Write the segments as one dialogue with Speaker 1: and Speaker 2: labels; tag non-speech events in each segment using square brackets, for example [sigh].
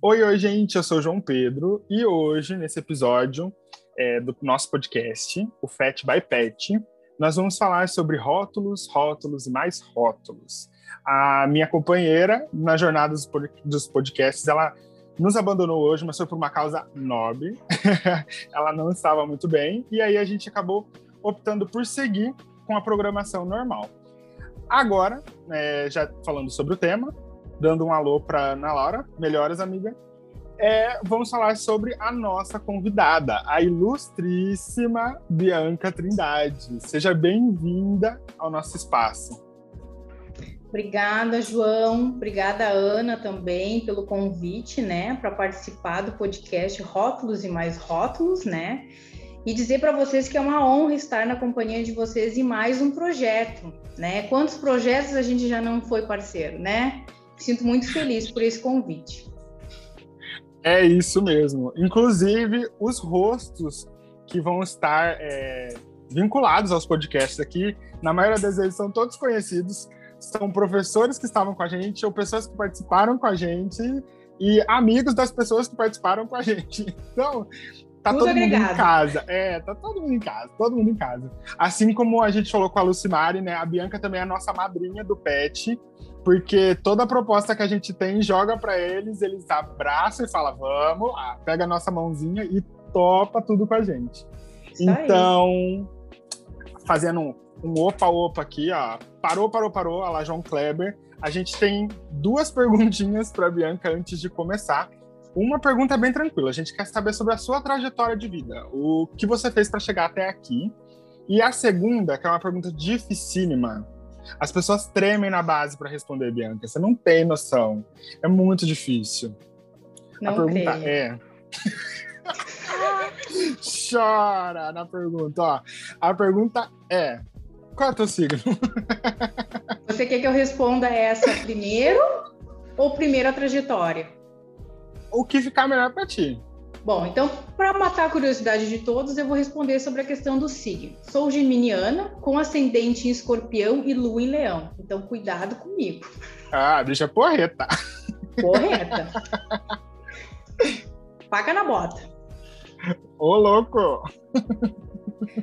Speaker 1: Oi, oi, gente, eu sou o João Pedro e hoje, nesse episódio é, do nosso podcast, o Fat by Pet, nós vamos falar sobre rótulos, rótulos e mais rótulos. A minha companheira, na jornada dos podcasts, ela nos abandonou hoje, mas foi por uma causa nobre. [laughs] ela não estava muito bem, e aí a gente acabou optando por seguir com a programação normal. Agora, é, já falando sobre o tema, dando um alô para Ana Laura, melhores amiga, é, vamos falar sobre a nossa convidada, a ilustríssima Bianca Trindade. Seja bem-vinda ao nosso espaço.
Speaker 2: Obrigada, João. Obrigada, Ana, também pelo convite, né, para participar do podcast Rótulos e Mais Rótulos, né? E dizer para vocês que é uma honra estar na companhia de vocês em mais um projeto, né? Quantos projetos a gente já não foi parceiro, né? Sinto muito feliz por esse convite.
Speaker 1: É isso mesmo. Inclusive, os rostos que vão estar é, vinculados aos podcasts aqui, na maioria das vezes são todos conhecidos, são professores que estavam com a gente ou pessoas que participaram com a gente e amigos das pessoas que participaram com a gente. [laughs] Então, tá Tudo todo agregado. mundo em casa. É, tá todo mundo em casa, todo mundo em casa. Assim como a gente falou com a Lucimari, né? A Bianca também é a nossa madrinha do PET porque toda proposta que a gente tem joga para eles, eles abraçam e falam, vamos lá, pega a nossa mãozinha e topa tudo com a gente. Isso então, aí. fazendo um, um opa-opa aqui, ó, parou, parou, parou, a lá João Kleber, a gente tem duas [laughs] perguntinhas para Bianca antes de começar. Uma pergunta bem tranquila, a gente quer saber sobre a sua trajetória de vida, o que você fez para chegar até aqui. E a segunda, que é uma pergunta dificílima, as pessoas tremem na base para responder, Bianca. Você não tem noção. É muito difícil.
Speaker 2: Não a pergunta creio. é. [laughs]
Speaker 1: Chora na pergunta, ó. A pergunta é: qual é o teu signo? [laughs]
Speaker 2: Você quer que eu responda essa primeiro ou primeiro a trajetória?
Speaker 1: O que ficar melhor para ti?
Speaker 2: Bom, então, para matar a curiosidade de todos, eu vou responder sobre a questão do signo. Sou geminiana, com ascendente em escorpião e lua em leão. Então, cuidado comigo.
Speaker 1: Ah, deixa porreta.
Speaker 2: Porreta. Paga na bota.
Speaker 1: Ô, louco!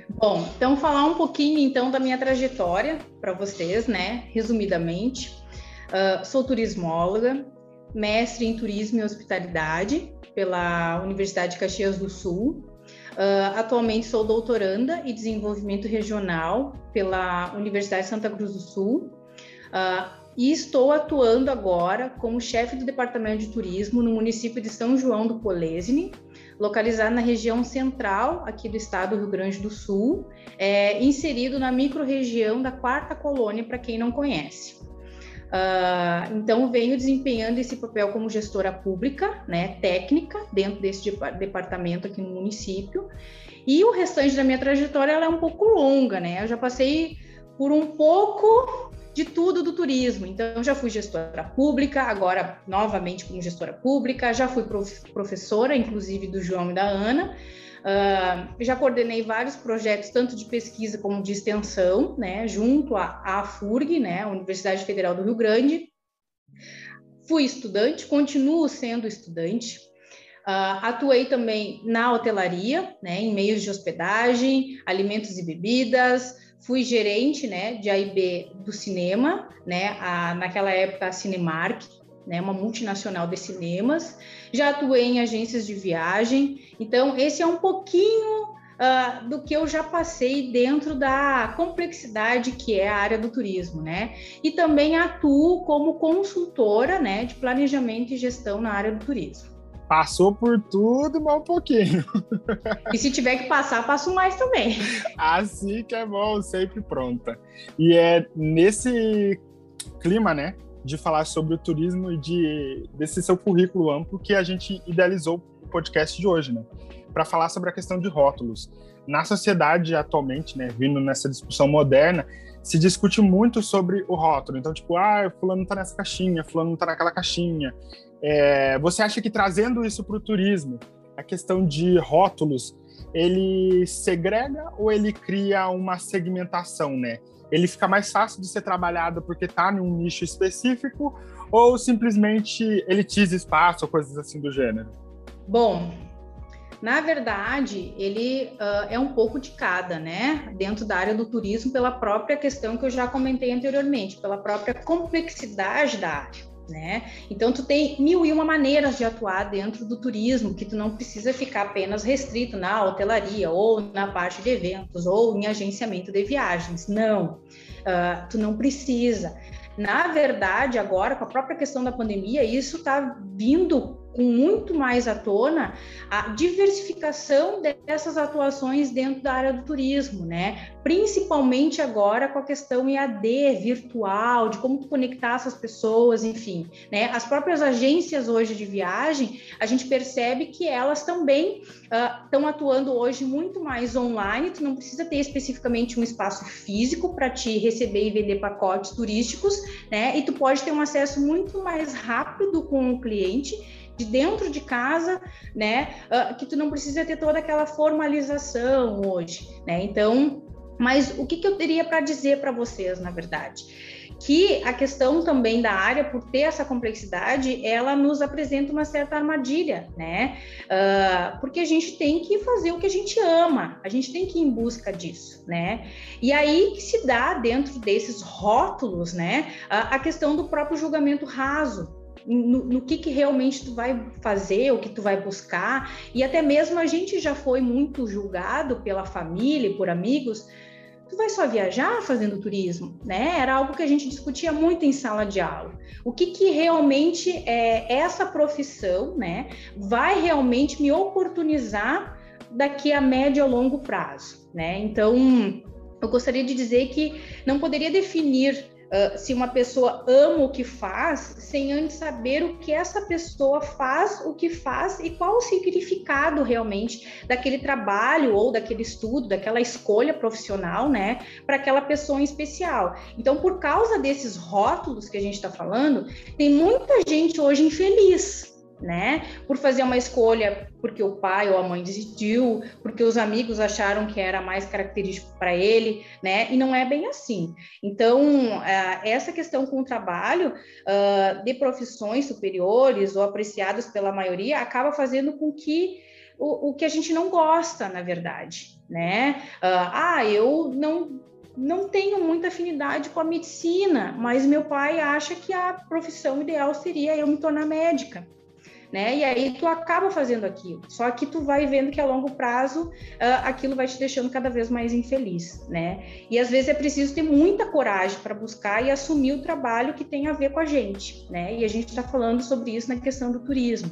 Speaker 2: Bom, então falar um pouquinho então da minha trajetória para vocês, né? Resumidamente, uh, sou turismóloga, mestre em turismo e hospitalidade, pela Universidade de Caxias do Sul. Uh, atualmente sou doutoranda em desenvolvimento regional pela Universidade de Santa Cruz do Sul. Uh, e estou atuando agora como chefe do Departamento de Turismo no município de São João do Polesine, localizado na região central aqui do estado do Rio Grande do Sul, é, inserido na microrregião da Quarta Colônia, para quem não conhece. Uh, então, venho desempenhando esse papel como gestora pública, né, técnica, dentro desse departamento aqui no município. E o restante da minha trajetória ela é um pouco longa, né? Eu já passei por um pouco de tudo do turismo. Então, já fui gestora pública, agora novamente como gestora pública, já fui prof professora, inclusive do João e da Ana. Uh, já coordenei vários projetos, tanto de pesquisa como de extensão, né, junto à, à FURG, né, Universidade Federal do Rio Grande. Fui estudante, continuo sendo estudante. Uh, atuei também na hotelaria, né, em meios de hospedagem, alimentos e bebidas. Fui gerente, né, de AIB do cinema, né, a, naquela época a Cinemark, né, uma multinacional de cinemas, já atuei em agências de viagem, então esse é um pouquinho uh, do que eu já passei dentro da complexidade que é a área do turismo, né? E também atuo como consultora, né, de planejamento e gestão na área do turismo.
Speaker 1: Passou por tudo, mas um pouquinho. [laughs]
Speaker 2: E se tiver que passar, passo mais também.
Speaker 1: Assim que é bom, sempre pronta. E é nesse clima, né, de falar sobre o turismo e de, desse seu currículo amplo que a gente idealizou o podcast de hoje, né? Para falar sobre a questão de rótulos. Na sociedade atualmente, né, vindo nessa discussão moderna, se discute muito sobre o rótulo. Então, tipo, ah, fulano tá nessa caixinha, fulano tá naquela caixinha. É, você acha que trazendo isso para o turismo, a questão de rótulos, ele segrega ou ele cria uma segmentação, né? Ele fica mais fácil de ser trabalhado porque está num nicho específico ou simplesmente elitiza espaço ou coisas assim do gênero?
Speaker 2: Bom, na verdade, ele uh, é um pouco de cada, né? Dentro da área do turismo, pela própria questão que eu já comentei anteriormente, pela própria complexidade da área. Né? Então tu tem mil e uma maneiras de atuar dentro do turismo, que tu não precisa ficar apenas restrito na hotelaria ou na parte de eventos ou em agenciamento de viagens. Não, uh, tu não precisa. Na verdade, agora, com a própria questão da pandemia, isso está vindo com muito mais à tona a diversificação dessas atuações dentro da área do turismo, né? Principalmente agora com a questão EAD, virtual, de como conectar essas pessoas, enfim, né? As próprias agências hoje de viagem, a gente percebe que elas também estão uh, atuando hoje muito mais online, tu não precisa ter especificamente um espaço físico para te receber e vender pacotes turísticos, né? E tu pode ter um acesso muito mais rápido com o cliente de dentro de casa, né? Uh, que tu não precisa ter toda aquela formalização hoje, né? Então, mas o que, que eu teria para dizer para vocês, na verdade? Que a questão também da área, por ter essa complexidade, ela nos apresenta uma certa armadilha, né? Uh, porque a gente tem que fazer o que a gente ama, a gente tem que ir em busca disso, né? E aí que se dá, dentro desses rótulos, né, a, a questão do próprio julgamento raso, no, no, que, que realmente tu vai fazer, o que tu vai buscar, e até mesmo a gente já foi muito julgado pela família e por amigos, tu vai só viajar fazendo turismo, né? Era algo que a gente discutia muito em sala de aula. O que, que realmente é essa profissão, né, vai realmente me oportunizar daqui a médio ou longo prazo, né? Então, eu gostaria de dizer que não poderia definir Uh, se uma pessoa ama o que faz, sem antes saber o que essa pessoa faz, o que faz e qual o significado realmente daquele trabalho ou daquele estudo, daquela escolha profissional, né, para aquela pessoa em especial. Então, por causa desses rótulos que a gente está falando, tem muita gente hoje infeliz, né? Por fazer uma escolha porque o pai ou a mãe decidiu, porque os amigos acharam que era mais característico para ele, né? E não é bem assim. Então, essa questão com o trabalho de profissões superiores ou apreciadas pela maioria acaba fazendo com que o, que a gente não gosta, na verdade, né? Ah, eu não não tenho muita afinidade com a medicina, mas meu pai acha que a profissão ideal seria eu me tornar médica né? E aí tu acaba fazendo aquilo. Só que tu vai vendo que a longo prazo uh, aquilo vai te deixando cada vez mais infeliz, né? E às vezes é preciso ter muita coragem para buscar e assumir o trabalho que tem a ver com a gente, né? E a gente está falando sobre isso na questão do turismo.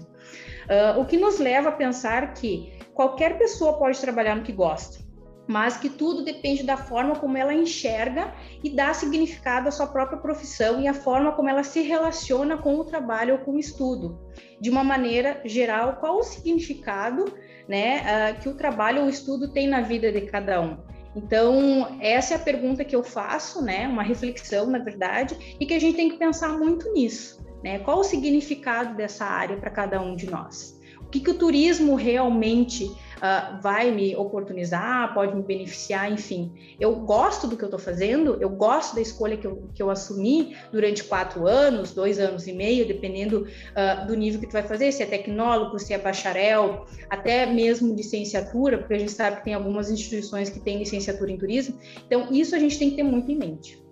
Speaker 2: Uh, o que nos leva a pensar que qualquer pessoa pode trabalhar no que gosta mas que tudo depende da forma como ela enxerga e dá significado à sua própria profissão e a forma como ela se relaciona com o trabalho ou com o estudo. De uma maneira geral, qual o significado né, uh, que o trabalho ou o estudo tem na vida de cada um? Então, essa é a pergunta que eu faço, né, uma reflexão, na verdade, e que a gente tem que pensar muito nisso. Né? Qual o significado dessa área para cada um de nós? O que, que o turismo realmente uh, vai me oportunizar, pode me beneficiar, enfim. Eu gosto do que eu estou fazendo, eu gosto da escolha que eu, que eu assumi durante quatro anos, dois anos e meio, dependendo uh, do nível que tu vai fazer, se é tecnólogo, se é bacharel, até mesmo licenciatura, porque a gente sabe que tem algumas instituições que têm licenciatura em turismo. Então, isso a gente tem que ter muito em mente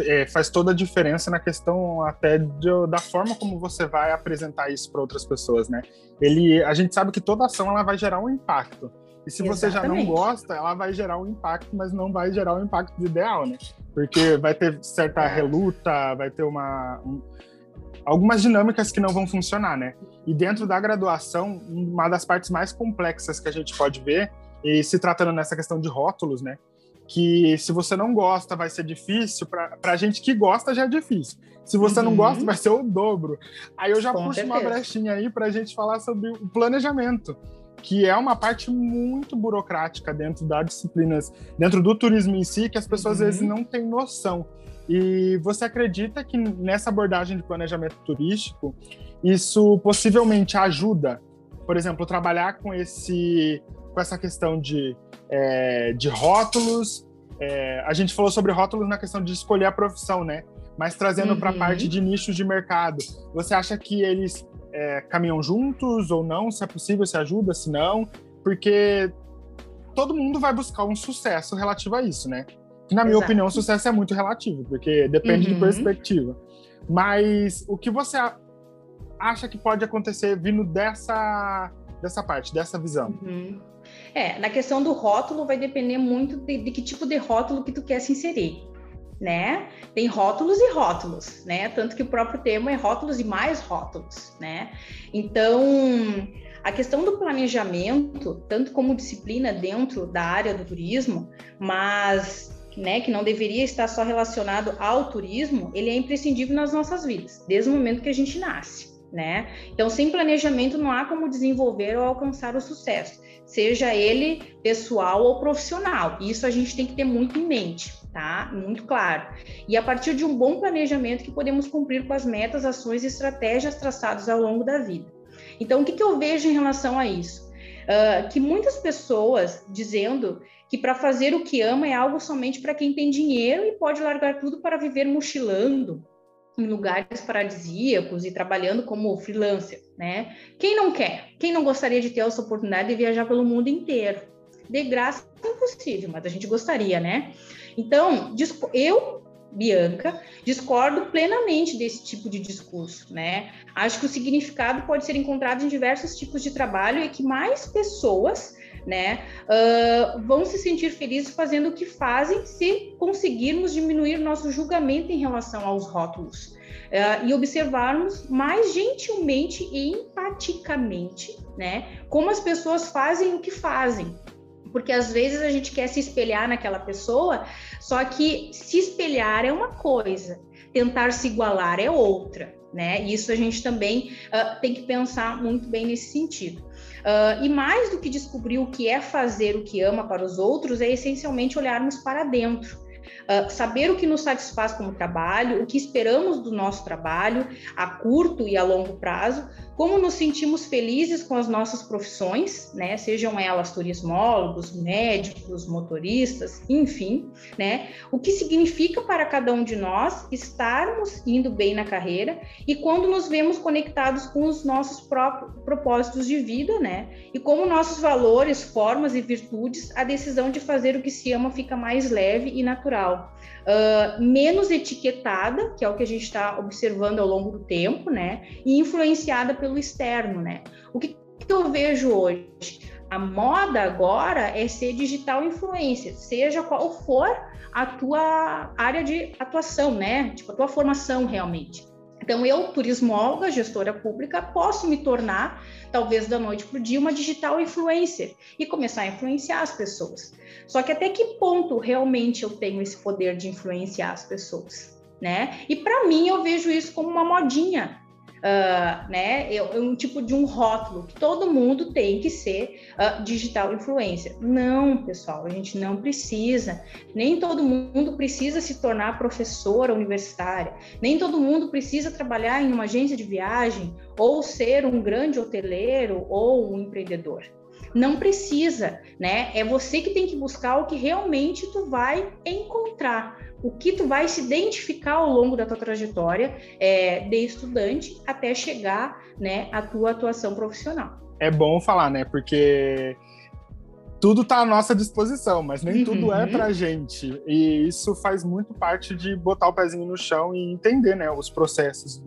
Speaker 1: é, faz toda a diferença na questão até de, da forma como você vai apresentar isso para outras pessoas, né? Ele, a gente sabe que toda ação ela vai gerar um impacto. E se Exatamente. você já não gosta, ela vai gerar um impacto, mas não vai gerar um impacto ideal, né? Porque vai ter certa reluta, vai ter uma um, algumas dinâmicas que não vão funcionar, né? E dentro da graduação, uma das partes mais complexas que a gente pode ver, e se tratando nessa questão de rótulos, né? Que se você não gosta vai ser difícil, para a gente que gosta já é difícil. Se você uhum. não gosta, vai ser o dobro. Aí eu já Com puxo certeza. uma brechinha aí para a gente falar sobre o planejamento, que é uma parte muito burocrática dentro das disciplinas, dentro do turismo em si, que as pessoas uhum. às vezes não têm noção. E você acredita que nessa abordagem de planejamento turístico, isso possivelmente ajuda, por exemplo, trabalhar com esse com essa questão de é, de rótulos é, a gente falou sobre rótulos na questão de escolher a profissão, né? Mas trazendo uhum. para a parte de nichos de mercado, você acha que eles é, caminham juntos ou não? Se é possível, se ajuda, se não? Porque todo mundo vai buscar um sucesso relativo a isso, né? Que, na minha Exato. opinião, o sucesso é muito relativo, porque depende uhum. de perspectiva. Mas o que você acha que pode acontecer vindo dessa, dessa parte, dessa visão?
Speaker 2: Uhum. É, na questão do rótulo vai depender muito de, de, que tipo de rótulo que tu quer se inserir, né? Tem rótulos e rótulos, né? Tanto que o próprio termo é rótulos e mais rótulos, né? Então, a questão do planejamento, tanto como disciplina dentro da área do turismo, mas né, que não deveria estar só relacionado ao turismo, ele é imprescindível nas nossas vidas, desde o momento que a gente nasce. Né? Então, sem planejamento, não há como desenvolver ou alcançar o sucesso, seja ele pessoal ou profissional. Isso a gente tem que ter muito em mente, tá? Muito claro. E a partir de um bom planejamento que podemos cumprir com as metas, ações e estratégias traçadas ao longo da vida. Então, o que, que eu vejo em relação a isso? Uh, que muitas pessoas dizendo que para fazer o que ama é algo somente para quem tem dinheiro e pode largar tudo para viver mochilando em lugares paradisíacos e trabalhando como freelancer, né? Quem não quer? Quem não gostaria de ter essa oportunidade de viajar pelo mundo inteiro? De graça impossível, mas a gente gostaria, né? Então, eu Bianca, discordo plenamente desse tipo de discurso, né? Acho que o significado pode ser encontrado em diversos tipos de trabalho e que mais pessoas né, uh, vão se sentir felizes fazendo o que fazem se conseguirmos diminuir nosso julgamento em relação aos rótulos uh, e observarmos mais gentilmente e empaticamente, né, como as pessoas fazem o que fazem. Porque às vezes a gente quer se espelhar naquela pessoa, só que se espelhar é uma coisa, tentar se igualar é outra, né? Isso a gente também uh, tem que pensar muito bem nesse sentido. Uh, e mais do que descobrir o que é fazer o que ama para os outros, é essencialmente olharmos para dentro. Uh, saber o que nos satisfaz como trabalho, o que esperamos do nosso trabalho a curto e a longo prazo, como nos sentimos felizes com as nossas profissões, né? Sejam elas turismólogos, médicos, motoristas, enfim, né? O que significa para cada um de nós estarmos indo bem na carreira e quando nos vemos conectados com os nossos próprios propósitos de vida, né? E como nossos valores, formas e virtudes, a decisão de fazer o que se ama fica mais leve e natural uh, menos etiquetada, que é o que a gente está observando ao longo do tempo, né? E influenciada pelo externo, né? O que, que eu vejo hoje? A moda agora é ser digital influencer, seja qual for a tua área de atuação, né? Tipo, a tua formação realmente. Então, eu, turismóloga, gestora pública, posso me tornar, talvez da noite para o dia, uma digital influencer e começar a influenciar as pessoas. Só que até que ponto realmente eu tenho esse poder de influenciar as pessoas? Né? E para mim, eu vejo isso como uma modinha uh, né, é um tipo de um rótulo que todo mundo tem que ser uh, digital influencer. Não, pessoal, a gente não precisa. Nem todo mundo precisa se tornar professora universitária. Nem todo mundo precisa trabalhar em uma agência de viagem ou ser um grande hoteleiro ou um empreendedor. Não precisa, né? É você que tem que buscar o que realmente tu vai encontrar o que tu vai se identificar ao longo da tua trajetória é, de estudante até chegar né, à tua atuação profissional.
Speaker 1: É bom falar, né? Porque tudo está à nossa disposição, mas nem uhum. tudo é para gente. E isso faz muito parte de botar o pezinho no chão e entender, né, os processos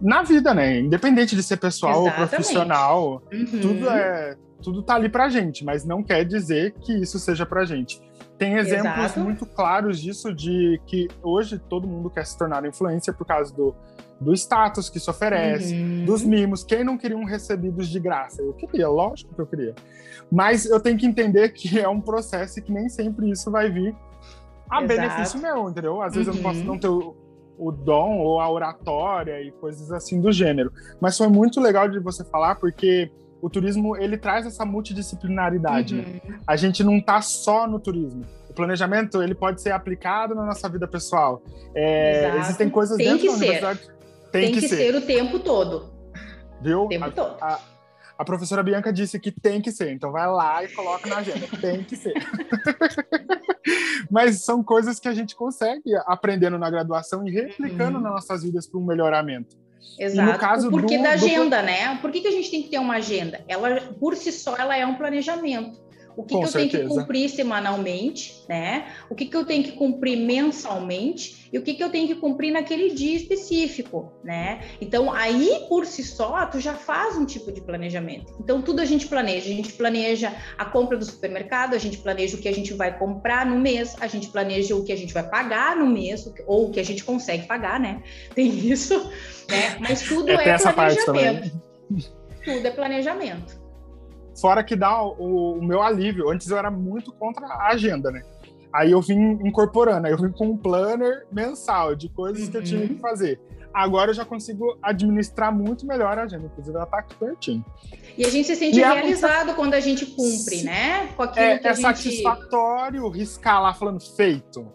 Speaker 1: na vida, né? Independente de ser pessoal Exatamente. ou profissional, uhum. tudo é tudo tá ali pra gente, mas não quer dizer que isso seja pra gente. Tem exemplos Exato. muito claros disso, de que hoje todo mundo quer se tornar influencer por causa do, do status que se oferece, uhum. dos mimos. Quem não queria um recebidos de graça? Eu queria, lógico que eu queria. Mas eu tenho que entender que é um processo e que nem sempre isso vai vir a Exato. benefício meu, entendeu? Às vezes uhum. eu posso não ter o, o dom ou a oratória e coisas assim do gênero. Mas foi muito legal de você falar, porque o turismo ele traz essa multidisciplinaridade. Né? Uhum. Né? A gente não está só no turismo. O planejamento ele pode ser aplicado na nossa vida pessoal. É, existem coisas
Speaker 2: Tem
Speaker 1: dentro
Speaker 2: da universidade. Tem, tem que, que ser. ser. o tempo todo.
Speaker 1: Viu?
Speaker 2: O tempo
Speaker 1: a,
Speaker 2: todo.
Speaker 1: A, a professora Bianca disse que tem que ser, então vai lá e coloca na agenda. tem que ser. [laughs] Mas são coisas que a gente consegue aprendendo na graduação e replicando uhum. nas nossas vidas para um melhoramento.
Speaker 2: Exato. E no caso o porquê do, da agenda, do... né? Por que, que a gente tem que ter uma agenda? Ela, por si só, ela é um planejamento o que, que eu certeza. tenho que cumprir semanalmente, né? O que, que eu tenho que cumprir mensalmente e o que, que eu tenho que cumprir naquele dia específico, né? Então, aí por si só, tu já faz um tipo de planejamento. Então, tudo a gente planeja. A gente planeja a compra do supermercado, a gente planeja o que a gente vai comprar no mês, a gente planeja o que a gente vai pagar no mês, ou o que a gente consegue pagar, né? [laughs] Tem isso, né? Mas tudo é, é planejamento. Tudo é planejamento.
Speaker 1: Fora que dá o, o, meu alívio. Antes eu era muito contra a agenda, né? Aí eu vim incorporando, aí eu vim com um planner mensal de coisas uhum. que eu tinha uhum. que fazer. Agora eu já consigo administrar muito melhor a agenda, inclusive ela tá aqui pertinho.
Speaker 2: E a gente se sente e é realizado quando a gente cumpre, né?
Speaker 1: Com aquilo é, que a é gente... satisfatório riscar lá falando feito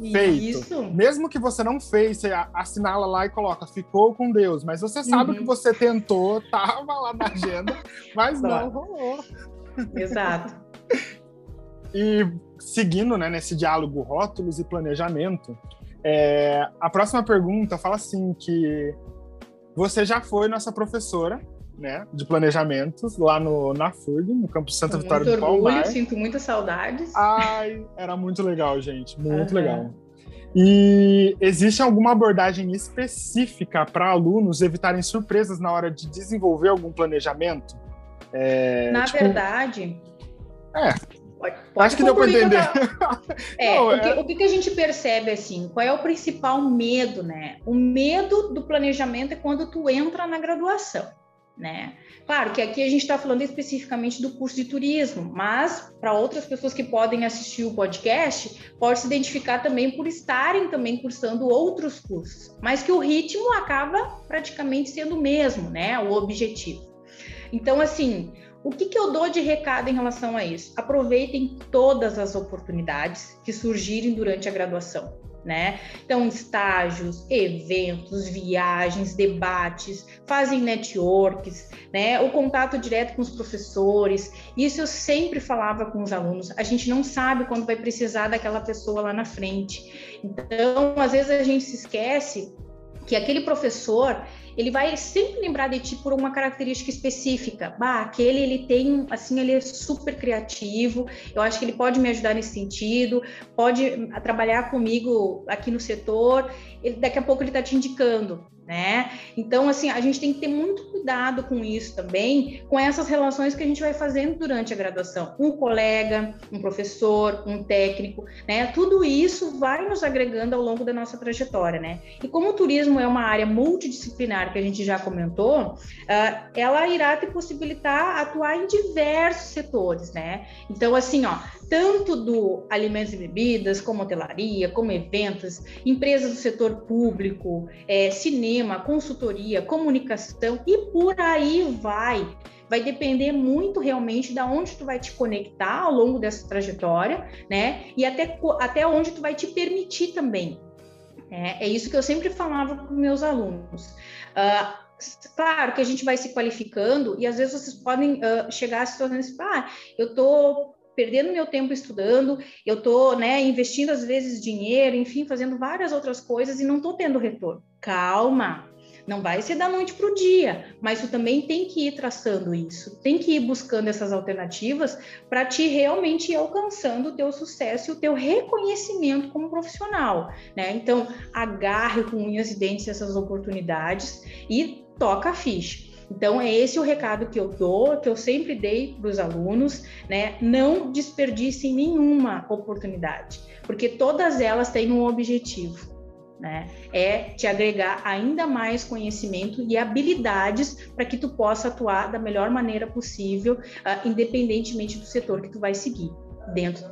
Speaker 1: feito. Isso. Mesmo que você não fez, você assinala lá e coloca, ficou com Deus. Mas você sabe uhum. que você tentou, [laughs] tava lá na agenda, mas não rolou.
Speaker 2: Exato. [laughs]
Speaker 1: e seguindo né, nesse diálogo rótulos e planejamento, é, a próxima pergunta fala assim que você já foi nossa professora né, de planejamentos lá no, na FURG, no campus Santa Com Vitória do Palmar.
Speaker 2: Orgulho, sinto muitas saudades.
Speaker 1: Ai, era muito legal, gente, muito uhum. legal. E existe alguma abordagem específica para alunos evitarem surpresas na hora de desenvolver algum planejamento?
Speaker 2: É, na tipo... verdade.
Speaker 1: É. Pode, pode Acho que deu para entender. [laughs]
Speaker 2: É, Não, o, que, é... o que a gente percebe assim? Qual é o principal medo, né? O medo do planejamento é quando tu entra na graduação né? Claro que aqui a gente está falando especificamente do curso de turismo, mas para outras pessoas que podem assistir o podcast, pode se identificar também por estarem também cursando outros cursos, mas que o ritmo acaba praticamente sendo o mesmo, né? O objetivo. Então, assim, o que, que eu dou de recado em relação a isso? Aproveitem todas as oportunidades que surgirem durante a graduação né? Então, estágios, eventos, viagens, debates, fazem networks, né? O contato direto com os professores. Isso eu sempre falava com os alunos. A gente não sabe quando vai precisar daquela pessoa lá na frente. Então, às vezes a gente se esquece que aquele professor ele vai sempre lembrar de ti por uma característica específica. Bah, aquele ele tem, assim, ele é super criativo, eu acho que ele pode me ajudar nesse sentido, pode trabalhar comigo aqui no setor, ele, daqui a pouco ele está te indicando né? Então, assim, a gente tem que ter muito cuidado com isso também, com essas relações que a gente vai fazendo durante a graduação. Um colega, um professor, um técnico, né? Tudo isso vai nos agregando ao longo da nossa trajetória, né? E como o turismo é uma área multidisciplinar que a gente já comentou, uh, ela irá te possibilitar atuar em diversos setores, né? Então, assim, ó, tanto do alimentos e bebidas, como hotelaria, como eventos, empresas do setor público, é, cinema, consultoria, comunicação e por aí vai. Vai depender muito realmente da onde tu vai te conectar ao longo dessa trajetória, né? E até, até onde tu vai te permitir também. É, é isso que eu sempre falava para meus alunos. Uh, claro que a gente vai se qualificando e às vezes vocês podem uh, chegar a situações, ah, eu estou perdendo meu tempo estudando, eu estou né, investindo às vezes dinheiro, enfim, fazendo várias outras coisas e não estou tendo retorno. Calma, não vai ser da noite para o dia, mas tu também tem que ir traçando isso, tem que ir buscando essas alternativas para te realmente ir alcançando o teu sucesso e o teu reconhecimento como profissional, né? Então, agarre com unhas e dentes essas oportunidades e toca a ficha. Então, é esse o recado que eu dou, que eu sempre dei para os alunos, né? Não desperdicem nenhuma oportunidade, porque todas elas têm um objetivo. Né? É te agregar ainda mais conhecimento e habilidades para que tu possa atuar da melhor maneira possível, uh, independentemente do setor que tu vai seguir, dentro,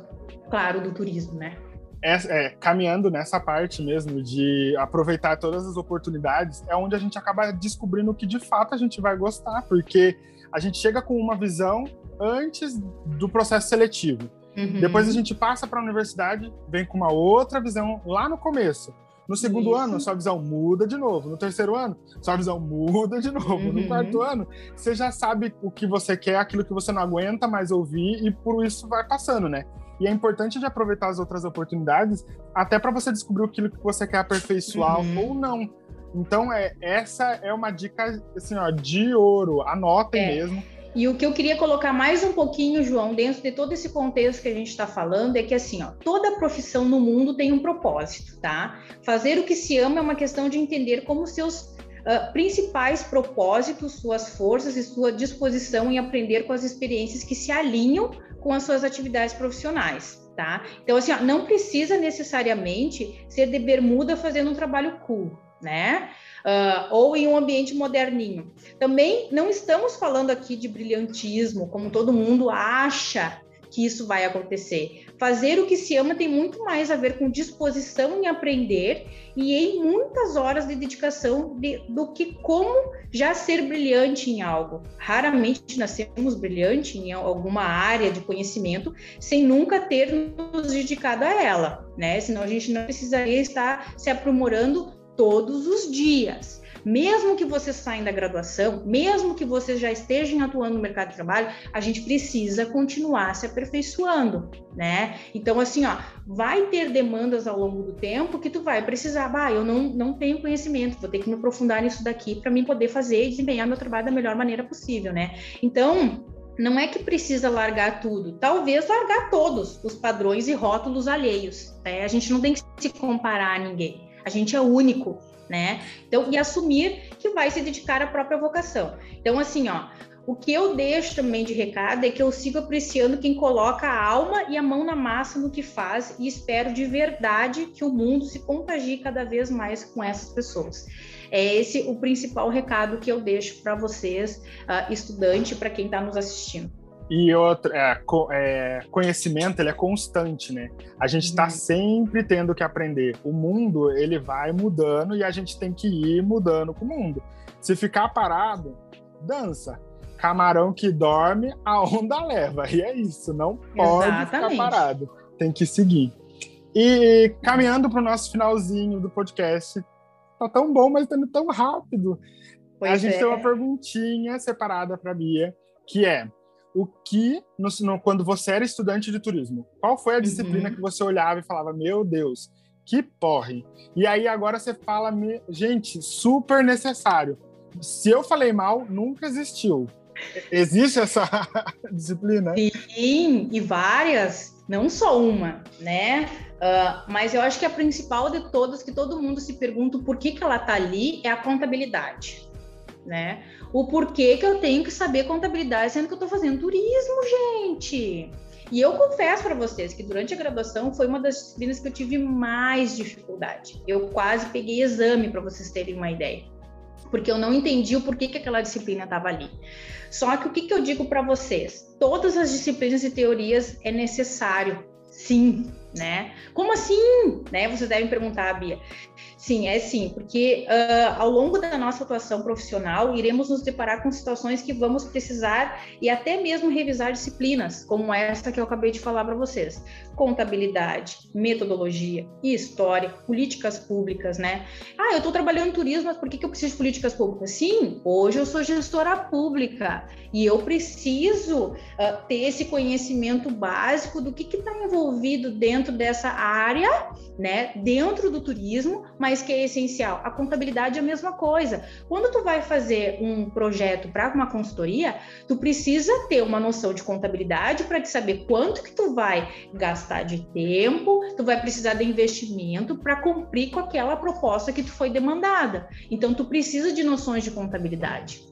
Speaker 2: claro, do turismo, né?
Speaker 1: É, é, caminhando nessa parte mesmo de aproveitar todas as oportunidades, é onde a gente acaba descobrindo o que de fato a gente vai gostar, porque a gente chega com uma visão antes do processo seletivo. Uhum. Depois a gente passa para a universidade, vem com uma outra visão lá no começo. No segundo Isso. ano, sua visão muda de novo. No terceiro ano, sua visão muda de novo. Uhum. No quarto ano, você já sabe o que você quer, aquilo que você não aguenta mais ouvir, e por isso vai passando, né? E é importante de aproveitar as outras oportunidades, até para você descobrir aquilo que você quer aperfeiçoar uhum. ou não. Então, é, essa é uma dica assim, ó, de ouro. Anotem é. mesmo.
Speaker 2: E o que eu queria colocar mais um pouquinho, João, dentro de todo esse contexto que a gente está falando, é que assim, ó, toda profissão no mundo tem um propósito, tá? Fazer o que se ama é uma questão de entender como seus uh, principais propósitos, suas forças e sua disposição em aprender com as experiências que se alinham com as suas atividades profissionais. Tá? Então, assim, ó, não precisa necessariamente ser de bermuda fazendo um trabalho cool, né? Uh, ou em um ambiente moderninho. Também não estamos falando aqui de brilhantismo, como todo mundo acha que isso vai acontecer. Fazer o que se ama tem muito mais a ver com disposição em aprender e em muitas horas de dedicação de, do que como já ser brilhante em algo. Raramente nascemos brilhante em alguma área de conhecimento sem nunca ter nos dedicado a ela, né? Senão a gente não precisaria estar se aprimorando todos os dias. Mesmo que você saia da graduação, mesmo que você já esteja atuando no mercado de trabalho, a gente precisa continuar se aperfeiçoando, né? Então, assim, ó, vai ter demandas ao longo do tempo que tu vai precisar, bah, eu não, não tenho conhecimento, vou ter que me aprofundar nisso daqui para mim poder fazer e desempenhar meu trabalho da melhor maneira possível, né? Então, não é que precisa largar tudo, talvez largar todos os padrões e rótulos alheios. Né? A gente não tem que se comparar a ninguém. A gente é único né? Então, e assumir que vai se dedicar à própria vocação. Então, assim, ó, o que eu deixo também de recado é que eu sigo apreciando quem coloca a alma e a mão na massa no que faz e espero de verdade que o mundo se contagie cada vez mais com essas pessoas. É esse o principal recado que eu deixo para vocês, uh, estudante, para quem está nos assistindo.
Speaker 1: E outro, é, é, conhecimento ele é constante, né? A gente está uhum. sempre tendo que aprender. O mundo ele vai mudando e a gente tem que ir mudando com o mundo. Se ficar parado, dança. Camarão que dorme, a onda leva. E é isso, não pode Exatamente. ficar parado. Tem que seguir. E caminhando para o nosso finalzinho do podcast, tá tão bom, mas tá indo tão rápido. Pois a gente é. tem uma perguntinha separada para Bia, que é o que, no, no, quando você era estudante de turismo, qual foi a disciplina uhum. que você olhava e falava, meu Deus, que porre. E aí agora você fala, gente, super necessário. Se eu falei mal, nunca existiu. Existe essa [laughs] disciplina?
Speaker 2: Sim, e várias, não só uma, né? Uh, mas eu acho que a principal de todas, que todo mundo se pergunta por que, que ela tá ali, é a contabilidade, né? o porquê que eu tenho que saber contabilidade, sendo que eu estou fazendo turismo, gente. E eu confesso para vocês que durante a graduação foi uma das disciplinas que eu tive mais dificuldade. Eu quase peguei exame para vocês terem uma ideia, porque eu não entendi o porquê que aquela disciplina estava ali. Só que o que, que eu digo para vocês? Todas as disciplinas e teorias é necessário, sim, né? Como assim? Né? Vocês devem perguntar, Bia. Sim, é sim, porque uh, ao longo da nossa atuação profissional, iremos nos deparar com situações que vamos precisar e até mesmo revisar disciplinas, como essa que eu acabei de falar para vocês: contabilidade, metodologia, história, políticas públicas, né? Ah, eu estou trabalhando em turismo, mas por que, que eu preciso de políticas públicas? Sim, hoje eu sou gestora pública e eu preciso uh, ter esse conhecimento básico do que está envolvido dentro dessa área, né? Dentro do turismo, mas mas que é essencial. A contabilidade é a mesma coisa. Quando tu vai fazer um projeto para uma consultoria, tu precisa ter uma noção de contabilidade para te saber quanto que tu vai gastar de tempo, tu vai precisar de investimento para cumprir com aquela proposta que tu foi demandada. Então tu precisa de noções de contabilidade.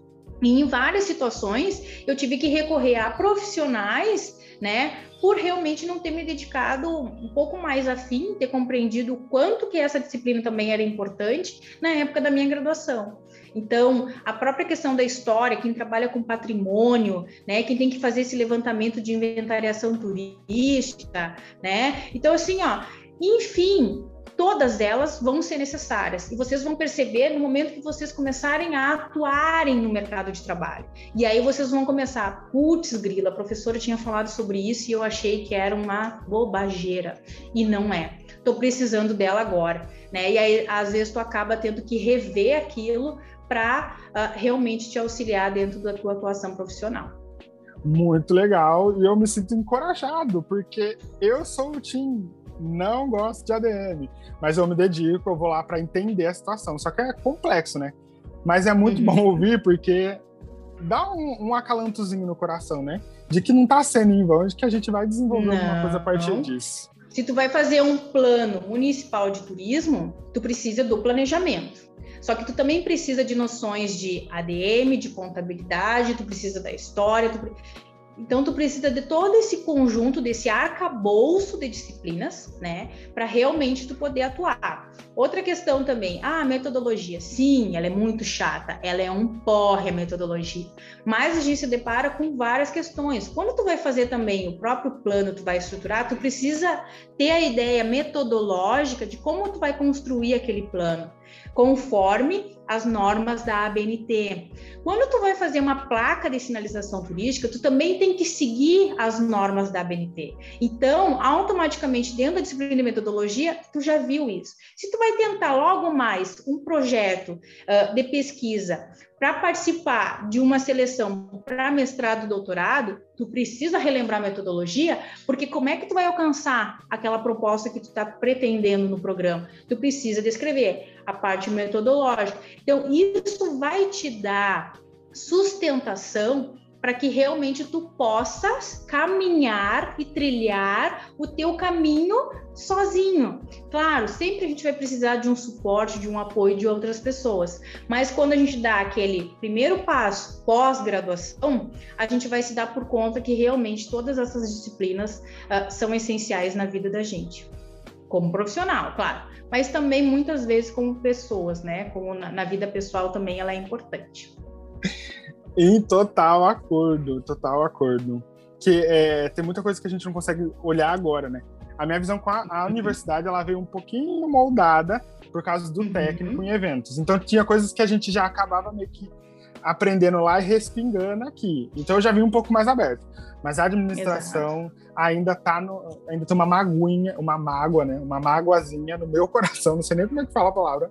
Speaker 2: E em várias situações eu tive que recorrer a profissionais né? Por realmente não ter me dedicado um pouco mais afim, ter compreendido o quanto que essa disciplina também era importante na época da minha graduação. Então, a própria questão da história, quem trabalha com patrimônio, né, quem tem que fazer esse levantamento de inventariação turística, né? Então, assim, ó, enfim, todas elas vão ser necessárias. E vocês vão perceber no momento que vocês começarem a atuarem no mercado de trabalho. E aí vocês vão começar, putz, grila, a professora tinha falado sobre isso e eu achei que era uma bobageira. E não é. Estou precisando dela agora. Né? E aí, às vezes, tu acaba tendo que rever aquilo para uh, realmente te auxiliar dentro da tua atuação profissional.
Speaker 1: Muito legal e eu me sinto encorajado, porque eu sou o time não gosto de ADM, mas eu me dedico, eu vou lá para entender a situação. Só que é complexo, né? Mas é muito uhum. bom ouvir porque dá um, um, acalantozinho no coração, né? De que não tá sendo em vão, de que a gente vai desenvolver não. alguma coisa a partir disso.
Speaker 2: Se tu vai fazer um plano municipal de turismo, tu precisa do planejamento. Só que tu também precisa de noções de ADM, de contabilidade, tu precisa da história, tu... Então, tu precisa de todo esse conjunto, desse arcabouço de disciplinas, né, para realmente tu poder atuar. Outra questão também, ah, a metodologia, sim, ela é muito chata, ela é um porre a metodologia, mas a gente se depara com várias questões. Quando tu vai fazer também o próprio plano, tu vai estruturar, tu precisa ter a ideia metodológica de como tu vai construir aquele plano conforme as normas da ABNT. Quando tu vai fazer uma placa de sinalização turística, tu também tem que seguir as normas da ABNT. Então, automaticamente dentro da disciplina de metodologia, tu já viu isso. Se tu vai tentar logo mais um projeto uh, de pesquisa para participar de uma seleção para mestrado e doutorado, tu precisa relembrar a metodologia, porque como é que tu vai alcançar aquela proposta que tu está pretendendo no programa? Tu precisa descrever a parte metodológica. Então, isso vai te dar sustentação para que realmente tu possas caminhar e trilhar o teu caminho sozinho. Claro, sempre a gente vai precisar de um suporte, de um apoio de outras pessoas, mas quando a gente dá aquele primeiro passo pós-graduação, a gente vai se dar por conta que realmente todas essas disciplinas uh, são essenciais na vida da gente, como profissional, claro mas também muitas vezes como pessoas, né? Como na, na vida pessoal também ela é importante.
Speaker 1: Em total acordo, total acordo. Que é, tem muita coisa que a gente não consegue olhar agora, né? A minha visão com a, a uhum. [laughs] universidade ela veio um pouquinho moldada por causa do uhum. técnico em eventos. Então tinha coisas que a gente já acabava meio que aprendendo lá e respingando aqui. Então eu já vim um pouco mais aberto. Mas a administração Exato. ainda tá no, ainda tem uma maguinha, uma mágoa, né? Uma mágoazinha no meu [laughs] coração, não sei nem como é que fala a palavra,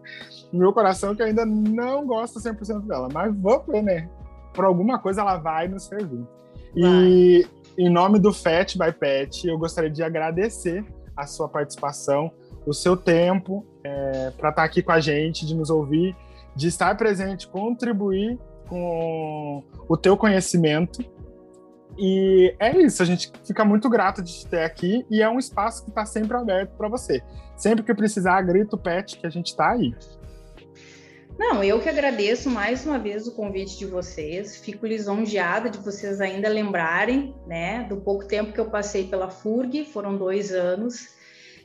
Speaker 1: no meu coração que ainda não gosto 100% dela, mas vou ver, né? Por alguma coisa ela vai nos servir. E em nome do FET by Pet, eu gostaria de agradecer a sua participação, o seu tempo é, para estar tá aqui com a gente, de nos ouvir, de estar presente, contribuir com o teu conhecimento e é isso, a gente fica muito grato de te ter aqui e é um espaço que está sempre aberto para você. Sempre que precisar, grito pet que a gente está aí.
Speaker 2: Não, eu que agradeço mais uma vez o convite de vocês. Fico lisonjeada de vocês ainda lembrarem, né, do pouco tempo que eu passei pela FURG, foram dois anos.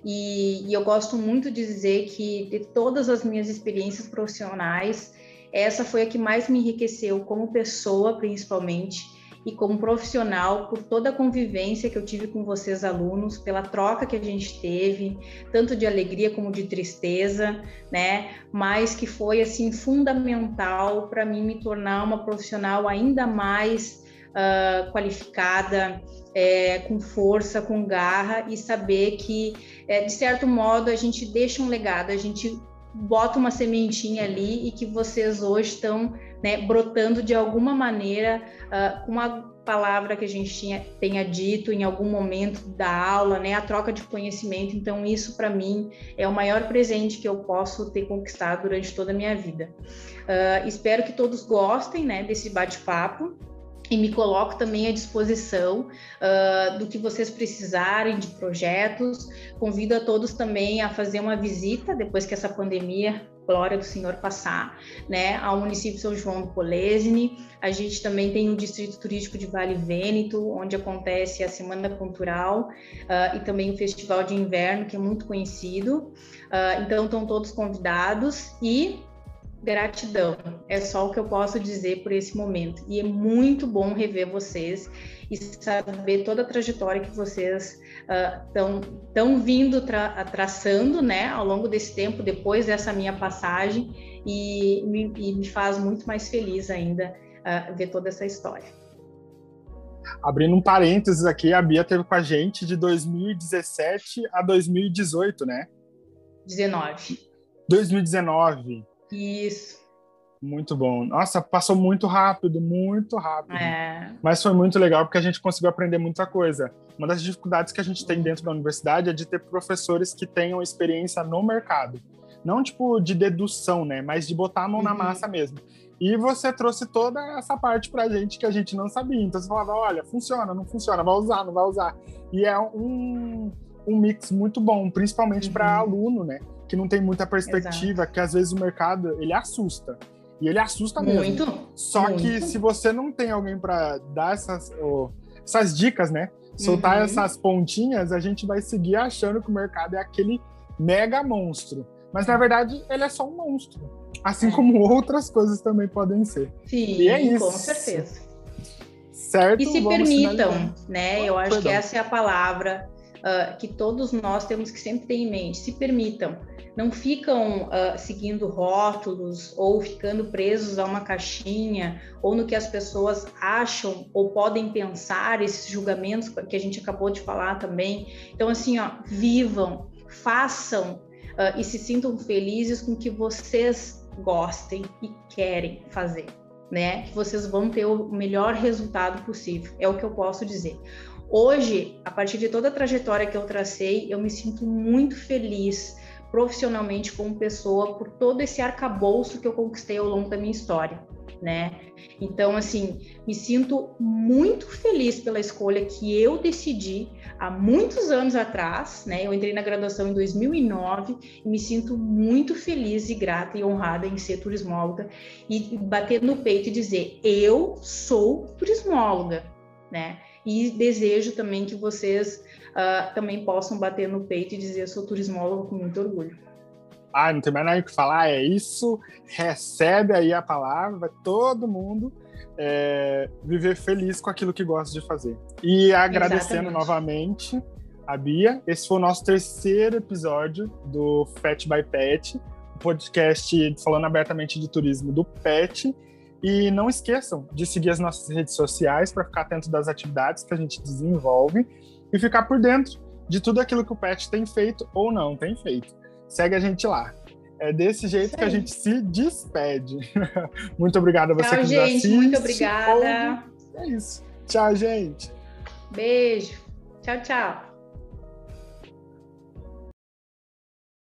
Speaker 2: E, e eu gosto muito de dizer que de todas as minhas experiências profissionais, essa foi a que mais me enriqueceu como pessoa, principalmente e como profissional por toda a convivência que eu tive com vocês alunos, pela troca que a gente teve, tanto de alegria como de tristeza, né? Mas que foi assim fundamental para mim me tornar uma profissional ainda mais uh, qualificada, é, com força, com garra e saber que, é, de certo modo, a gente deixa um legado, a gente bota uma sementinha ali e que vocês hoje estão né, brotando de alguma maneira uh, com uma palavra que a gente tinha, tenha dito em algum momento da aula, né, a troca de conhecimento. Então, isso para mim é o maior presente que eu posso ter conquistado durante toda a minha vida. Uh, espero que todos gostem né, desse bate-papo e me coloco também à disposição uh, do que vocês precisarem de projetos. Convido a todos também a fazer uma visita depois que essa pandemia glória do Senhor passar, né, ao município São João do Polesine. A gente também tem o Distrito Turístico de Vale Vêneto, onde acontece a Semana Cultural uh, e também o Festival de Inverno, que é muito conhecido. Uh, então, estão todos convidados e Gratidão, é só o que eu posso dizer por esse momento. E é muito bom rever vocês e saber toda a trajetória que vocês estão uh, tão vindo tra traçando né, ao longo desse tempo, depois dessa minha passagem, e me, e me faz muito mais feliz ainda uh, ver toda essa história.
Speaker 1: Abrindo um parênteses aqui, a Bia teve com a gente de 2017 a 2018, né?
Speaker 2: 19.
Speaker 1: 2019.
Speaker 2: Isso.
Speaker 1: Muito bom. Nossa, passou muito rápido, muito rápido.
Speaker 2: É.
Speaker 1: Mas foi muito legal porque a gente conseguiu aprender muita coisa. Uma das dificuldades que a gente tem dentro da universidade é de ter professores que tenham experiência no mercado. Não tipo de dedução, né? Mas de botar a mão uhum. na massa mesmo. E você trouxe toda essa parte pra gente que a gente não sabia. Então você falava, olha, funciona, não funciona, vai usar, não vai usar. E é um, um mix muito bom, principalmente uhum. para aluno, né? Que não tem muita perspectiva, Exato. que às vezes o mercado ele assusta. E ele assusta mesmo.
Speaker 2: Muito.
Speaker 1: Só
Speaker 2: muito.
Speaker 1: que se você não tem alguém para dar essas, oh, essas dicas, né? Soltar uhum. essas pontinhas, a gente vai seguir achando que o mercado é aquele mega monstro. Mas na verdade, ele é só um monstro. Assim é. como outras coisas também podem ser.
Speaker 2: Sim, e é isso. com certeza.
Speaker 1: Certo?
Speaker 2: E se permitam, né? Eu acho Perdão. que essa é a palavra uh, que todos nós temos que sempre ter em mente. Se permitam não ficam uh, seguindo rótulos ou ficando presos a uma caixinha ou no que as pessoas acham ou podem pensar, esses julgamentos que a gente acabou de falar também. Então, assim, ó, vivam, façam uh, e se sintam felizes com o que vocês gostem e querem fazer. Né, que vocês vão ter o melhor resultado possível, é o que eu posso dizer. Hoje, a partir de toda a trajetória que eu tracei, eu me sinto muito feliz profissionalmente como pessoa por todo esse arcabouço que eu conquistei ao longo da minha história, né? Então, assim, me sinto muito feliz pela escolha que eu decidi há muitos anos atrás, né? Eu entrei na graduação em 2009 e me sinto muito feliz e grata e honrada em ser turismóloga e bater no peito e dizer: eu sou turismóloga, né? E desejo também que vocês uh, também possam bater no peito e dizer: eu sou turismólogo com muito orgulho.
Speaker 1: Ah, não tem mais nada o que falar, é isso. Recebe aí a palavra, vai todo mundo é, viver feliz com aquilo que gosta de fazer. E agradecendo Exatamente. novamente a Bia. Esse foi o nosso terceiro episódio do Fat by Pet, o podcast falando abertamente de turismo do Pet. E não esqueçam de seguir as nossas redes sociais para ficar atento das atividades que a gente desenvolve e ficar por dentro de tudo aquilo que o Pet tem feito ou não tem feito. Segue a gente lá. É desse jeito que a gente se despede. [laughs] muito obrigado a você
Speaker 2: Tchau,
Speaker 1: que
Speaker 2: gente,
Speaker 1: nos assiste.
Speaker 2: Muito obrigada.
Speaker 1: É isso. Tchau, gente.
Speaker 2: Beijo. Tchau, tchau.